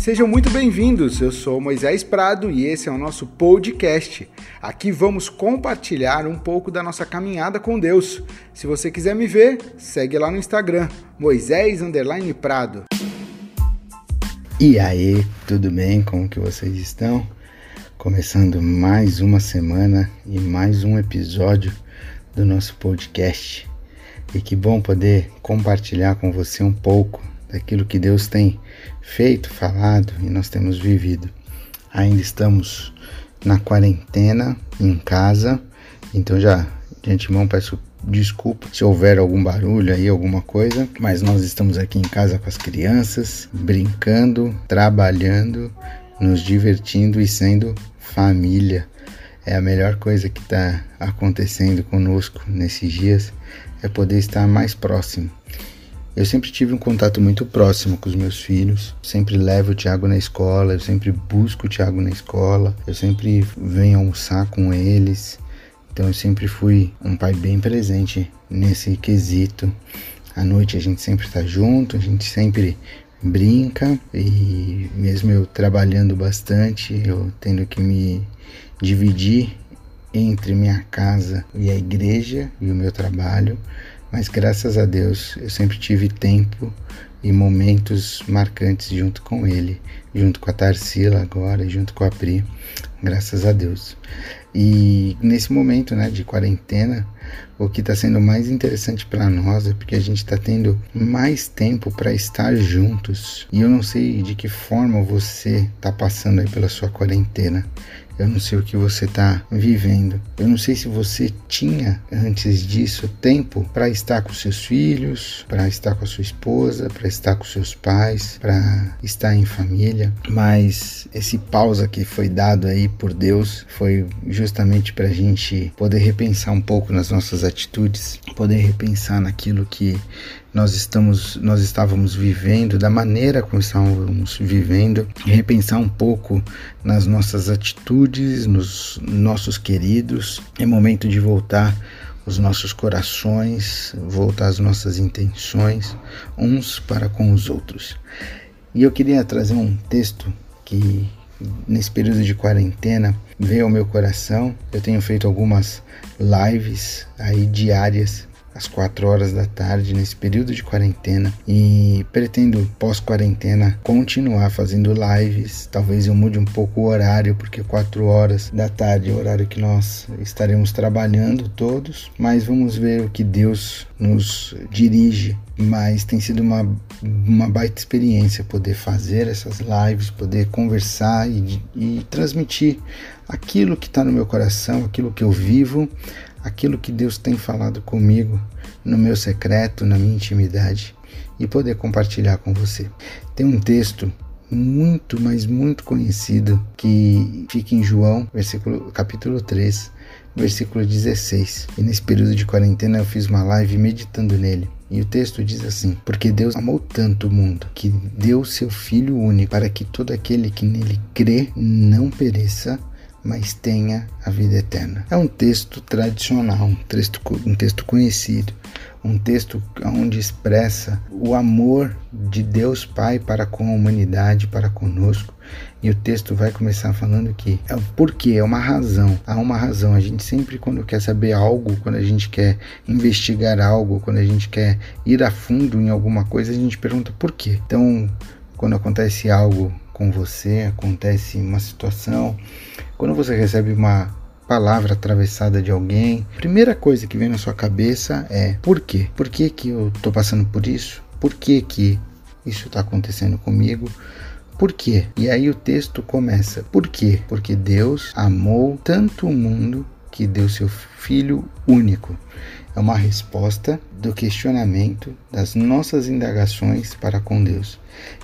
Sejam muito bem-vindos. Eu sou Moisés Prado e esse é o nosso podcast. Aqui vamos compartilhar um pouco da nossa caminhada com Deus. Se você quiser me ver, segue lá no Instagram, Moisés Prado. E aí, tudo bem? Como que vocês estão? Começando mais uma semana e mais um episódio do nosso podcast. E que bom poder compartilhar com você um pouco daquilo que Deus tem feito, falado e nós temos vivido. Ainda estamos na quarentena, em casa, então já de antemão peço desculpa se houver algum barulho aí, alguma coisa, mas nós estamos aqui em casa com as crianças, brincando, trabalhando, nos divertindo e sendo família. É a melhor coisa que está acontecendo conosco nesses dias, é poder estar mais próximo eu sempre tive um contato muito próximo com os meus filhos. Sempre levo o Thiago na escola, eu sempre busco o Thiago na escola, eu sempre venho almoçar com eles. Então eu sempre fui um pai bem presente nesse quesito. À noite a gente sempre está junto, a gente sempre brinca e mesmo eu trabalhando bastante, eu tendo que me dividir entre minha casa e a igreja e o meu trabalho, mas graças a Deus eu sempre tive tempo e momentos marcantes junto com ele, junto com a Tarsila agora, junto com a Pri, graças a Deus. E nesse momento né, de quarentena, o que está sendo mais interessante para nós é porque a gente está tendo mais tempo para estar juntos. E eu não sei de que forma você está passando aí pela sua quarentena. Eu não sei o que você está vivendo. Eu não sei se você tinha antes disso tempo para estar com seus filhos, para estar com a sua esposa, para estar com seus pais, para estar em família. Mas esse pausa que foi dado aí por Deus foi justamente para a gente poder repensar um pouco nas nossas atitudes, poder repensar naquilo que nós estamos nós estávamos vivendo, da maneira como estávamos vivendo, repensar um pouco nas nossas atitudes, nos nossos queridos. É momento de voltar os nossos corações, voltar as nossas intenções uns para com os outros. E eu queria trazer um texto que nesse período de quarentena veio ao meu coração. Eu tenho feito algumas lives aí diárias às 4 horas da tarde nesse período de quarentena e pretendo pós-quarentena continuar fazendo lives. Talvez eu mude um pouco o horário porque 4 horas da tarde é o horário que nós estaremos trabalhando todos, mas vamos ver o que Deus nos dirige. Mas tem sido uma, uma baita experiência poder fazer essas lives, poder conversar e, e transmitir aquilo que está no meu coração, aquilo que eu vivo, aquilo que Deus tem falado comigo no meu secreto, na minha intimidade e poder compartilhar com você. Tem um texto muito, mas muito conhecido que fica em João, versículo, capítulo 3, versículo 16. E nesse período de quarentena eu fiz uma live meditando nele. E o texto diz assim: Porque Deus amou tanto o mundo que deu seu Filho único para que todo aquele que nele crê não pereça, mas tenha a vida eterna. É um texto tradicional, um texto, um texto conhecido, um texto onde expressa o amor de Deus Pai para com a humanidade, para conosco. E o texto vai começar falando que é o porquê, é uma razão. Há uma razão. A gente sempre, quando quer saber algo, quando a gente quer investigar algo, quando a gente quer ir a fundo em alguma coisa, a gente pergunta por quê. Então, quando acontece algo com você, acontece uma situação, quando você recebe uma palavra atravessada de alguém, a primeira coisa que vem na sua cabeça é por quê? Por que, que eu estou passando por isso? Por que, que isso está acontecendo comigo? Por quê? E aí o texto começa. Por quê? Porque Deus amou tanto o mundo que deu seu Filho único. É uma resposta do questionamento das nossas indagações para com Deus.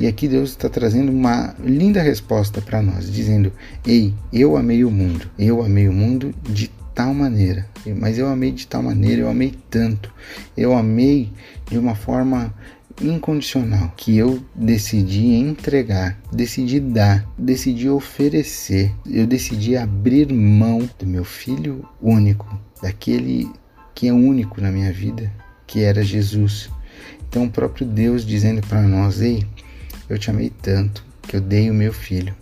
E aqui Deus está trazendo uma linda resposta para nós, dizendo: Ei, eu amei o mundo, eu amei o mundo de tal maneira, mas eu amei de tal maneira, eu amei tanto, eu amei de uma forma incondicional que eu decidi entregar, decidi dar, decidi oferecer, eu decidi abrir mão do meu filho único, daquele que é único na minha vida, que era Jesus. Então, o próprio Deus dizendo para nós: Ei, eu te amei tanto que eu dei o meu filho.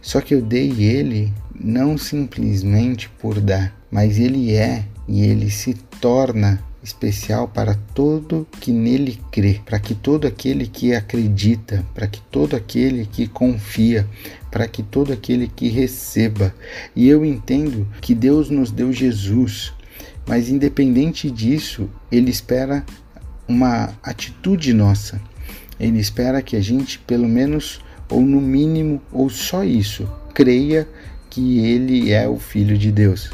Só que eu dei ele não simplesmente por dar, mas ele é e ele se torna especial para todo que nele crê, para que todo aquele que acredita, para que todo aquele que confia, para que todo aquele que receba. E eu entendo que Deus nos deu Jesus, mas independente disso, ele espera uma atitude nossa. Ele espera que a gente, pelo menos, ou no mínimo, ou só isso, creia que ele é o Filho de Deus.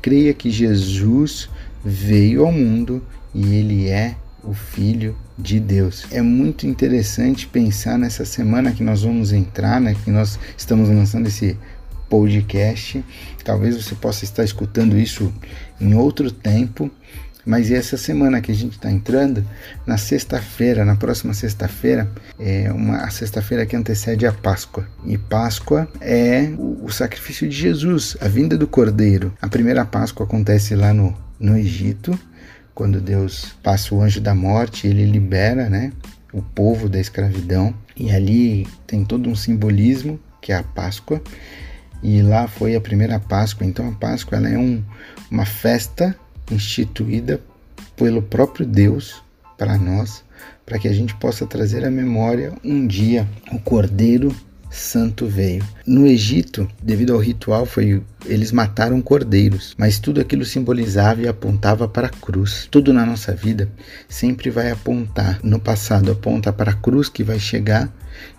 Creia que Jesus veio ao mundo e ele é o Filho de Deus. É muito interessante pensar nessa semana que nós vamos entrar, né, que nós estamos lançando esse podcast. Talvez você possa estar escutando isso em outro tempo, mas essa semana que a gente está entrando, na sexta-feira, na próxima sexta-feira, é uma a sexta-feira que antecede a Páscoa. E Páscoa é o, o sacrifício de Jesus, a vinda do Cordeiro. A primeira Páscoa acontece lá no, no Egito, quando Deus passa o anjo da morte, ele libera, né, o povo da escravidão. E ali tem todo um simbolismo que é a Páscoa. E lá foi a primeira Páscoa. Então a Páscoa ela é um, uma festa instituída pelo próprio Deus para nós, para que a gente possa trazer à memória um dia o Cordeiro Santo veio. No Egito, devido ao ritual, foi eles mataram cordeiros, mas tudo aquilo simbolizava e apontava para a cruz. Tudo na nossa vida sempre vai apontar. No passado aponta para a cruz que vai chegar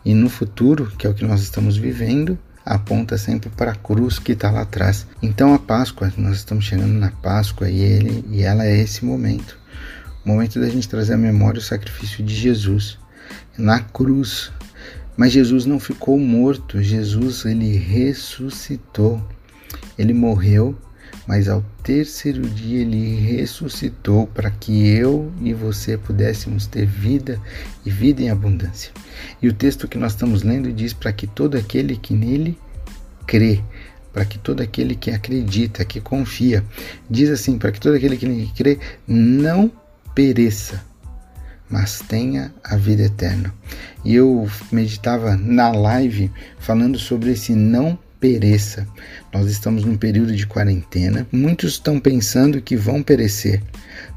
e no futuro, que é o que nós estamos vivendo, aponta sempre para a cruz que está lá atrás. Então a Páscoa, nós estamos chegando na Páscoa e ele e ela é esse momento, o momento da gente trazer à memória o sacrifício de Jesus na cruz. Mas Jesus não ficou morto, Jesus ele ressuscitou. Ele morreu, mas ao terceiro dia ele ressuscitou para que eu e você pudéssemos ter vida e vida em abundância. E o texto que nós estamos lendo diz para que todo aquele que nele crê, para que todo aquele que acredita, que confia, diz assim, para que todo aquele que nele crê não pereça, mas tenha a vida eterna. E eu meditava na live falando sobre esse não pereça. Nós estamos num período de quarentena. Muitos estão pensando que vão perecer.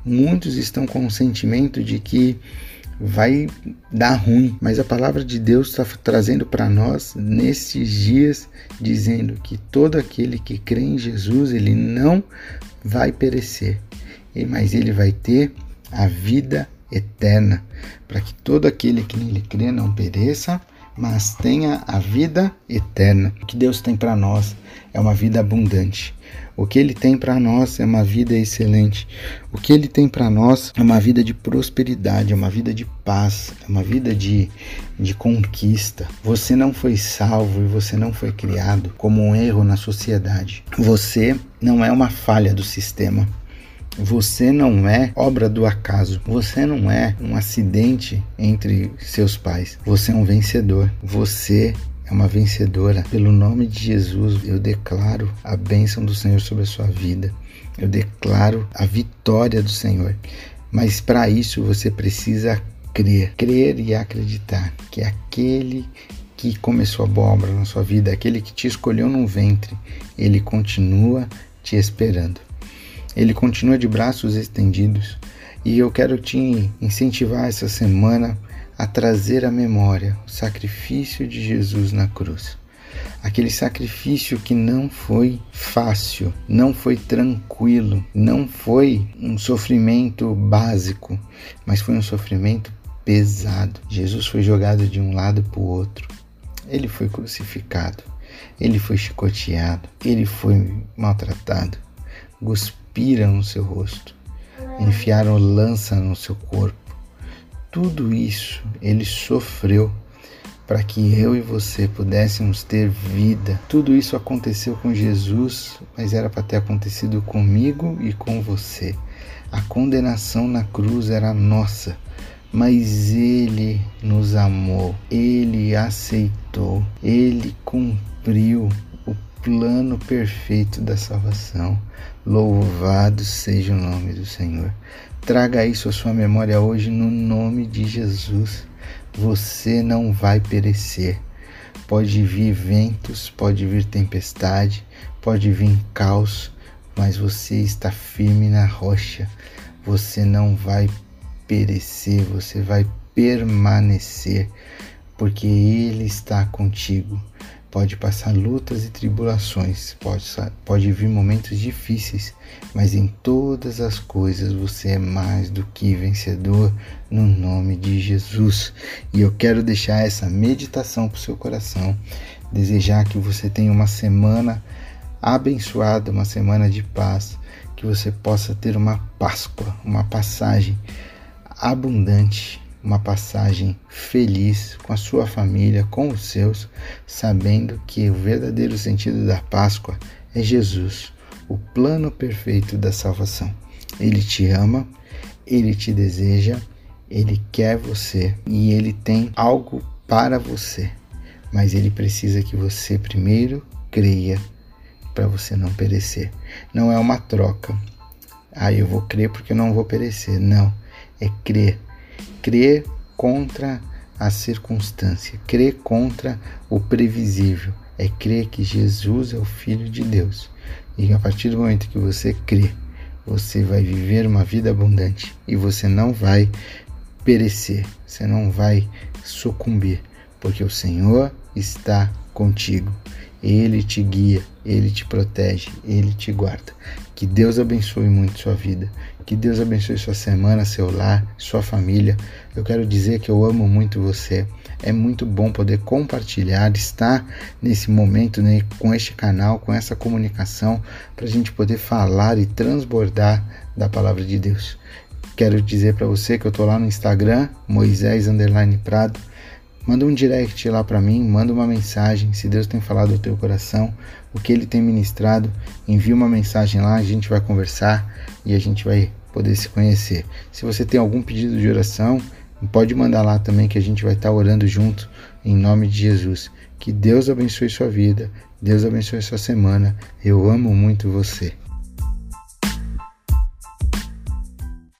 Muitos estão com o sentimento de que vai dar ruim, mas a palavra de Deus está trazendo para nós nesses dias, dizendo que todo aquele que crê em Jesus, ele não vai perecer, mas ele vai ter a vida eterna, para que todo aquele que nele crê não pereça, mas tenha a vida eterna. O que Deus tem para nós é uma vida abundante. O que Ele tem para nós é uma vida excelente. O que Ele tem para nós é uma vida de prosperidade, é uma vida de paz, é uma vida de, de conquista. Você não foi salvo e você não foi criado como um erro na sociedade. Você não é uma falha do sistema. Você não é obra do acaso. Você não é um acidente entre seus pais. Você é um vencedor. Você é uma vencedora. Pelo nome de Jesus, eu declaro a bênção do Senhor sobre a sua vida. Eu declaro a vitória do Senhor. Mas para isso você precisa crer, crer e acreditar que aquele que começou a boa obra na sua vida, aquele que te escolheu no ventre, ele continua te esperando. Ele continua de braços estendidos e eu quero te incentivar essa semana a trazer à memória o sacrifício de Jesus na cruz. Aquele sacrifício que não foi fácil, não foi tranquilo, não foi um sofrimento básico, mas foi um sofrimento pesado. Jesus foi jogado de um lado para o outro. Ele foi crucificado, ele foi chicoteado, ele foi maltratado, cuspido cuspiram no seu rosto, enfiaram lança no seu corpo. Tudo isso ele sofreu para que eu e você pudéssemos ter vida. Tudo isso aconteceu com Jesus, mas era para ter acontecido comigo e com você. A condenação na cruz era nossa, mas ele nos amou, ele aceitou, ele cumpriu o plano perfeito da salvação. Louvado seja o nome do Senhor. Traga isso à sua memória hoje no nome de Jesus. Você não vai perecer. Pode vir ventos, pode vir tempestade, pode vir caos, mas você está firme na rocha. Você não vai perecer, você vai permanecer, porque Ele está contigo. Pode passar lutas e tribulações, pode, pode vir momentos difíceis, mas em todas as coisas você é mais do que vencedor no nome de Jesus. E eu quero deixar essa meditação para o seu coração, desejar que você tenha uma semana abençoada, uma semana de paz, que você possa ter uma Páscoa, uma passagem abundante uma passagem feliz com a sua família, com os seus, sabendo que o verdadeiro sentido da Páscoa é Jesus, o plano perfeito da salvação. Ele te ama, ele te deseja, ele quer você e ele tem algo para você. Mas ele precisa que você primeiro creia para você não perecer. Não é uma troca. Ah, eu vou crer porque eu não vou perecer. Não, é crer crer contra a circunstância, crer contra o previsível, é crer que Jesus é o Filho de Deus. E a partir do momento que você crê, você vai viver uma vida abundante e você não vai perecer, você não vai sucumbir, porque o Senhor está contigo. Ele te guia, ele te protege, ele te guarda. Que Deus abençoe muito sua vida. Que Deus abençoe sua semana, seu lar, sua família. Eu quero dizer que eu amo muito você. É muito bom poder compartilhar, estar nesse momento né, com este canal, com essa comunicação, para a gente poder falar e transbordar da palavra de Deus. Quero dizer para você que eu estou lá no Instagram, Moisés Prado. Manda um direct lá para mim, manda uma mensagem, se Deus tem falado ao teu coração, o que ele tem ministrado, envia uma mensagem lá, a gente vai conversar e a gente vai poder se conhecer. Se você tem algum pedido de oração, pode mandar lá também que a gente vai estar orando junto em nome de Jesus. Que Deus abençoe sua vida, Deus abençoe sua semana. Eu amo muito você.